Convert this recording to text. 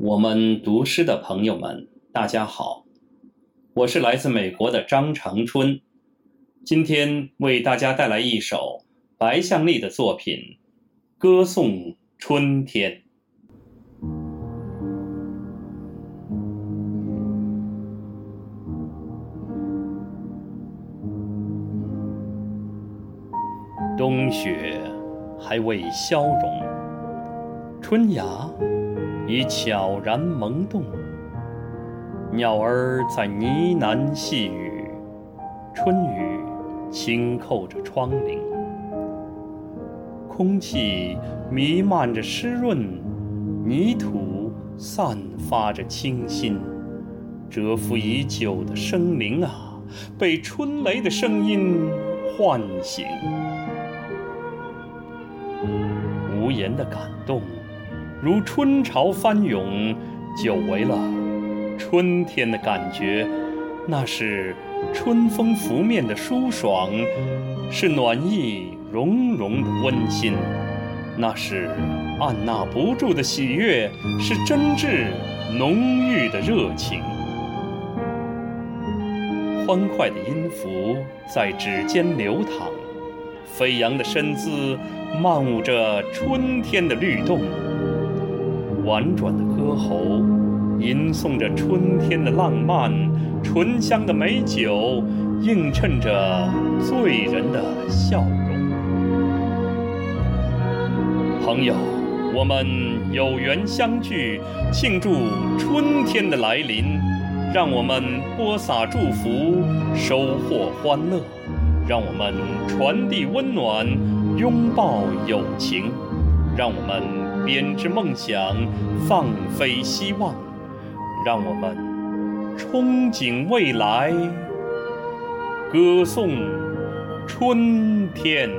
我们读诗的朋友们，大家好，我是来自美国的张长春，今天为大家带来一首白向丽的作品《歌颂春天》。冬雪还未消融，春芽。已悄然萌动，鸟儿在呢喃细语，春雨轻叩着窗棂，空气弥漫着湿润，泥土散发着清新，蛰伏已久的生灵啊，被春雷的声音唤醒，无言的感动。如春潮翻涌，久违了春天的感觉。那是春风拂面的舒爽，是暖意融融的温馨。那是按捺不住的喜悦，是真挚浓郁的热情。欢快的音符在指尖流淌，飞扬的身姿漫舞着春天的律动。婉转的歌喉，吟诵着春天的浪漫；醇香的美酒，映衬着醉人的笑容。朋友，我们有缘相聚，庆祝春天的来临。让我们播撒祝福，收获欢乐；让我们传递温暖，拥抱友情；让我们。编织梦想，放飞希望，让我们憧憬未来，歌颂春天。